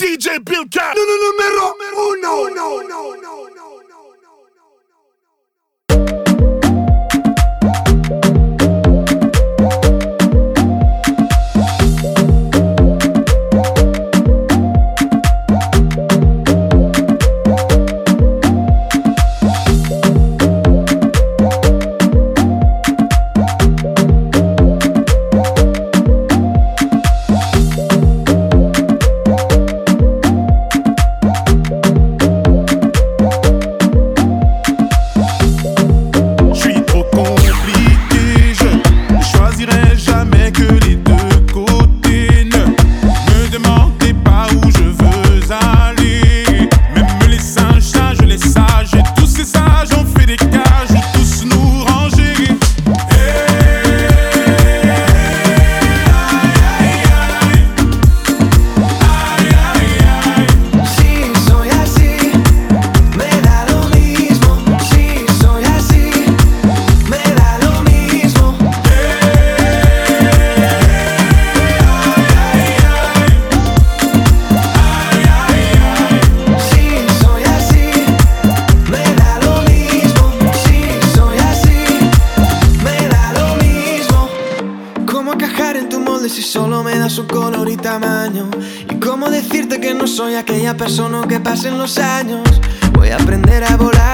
DJ Bill Cat. no, no, no, no, no, no. que les No, no, no, no. persona que pasen los años. Voy a aprender a volar,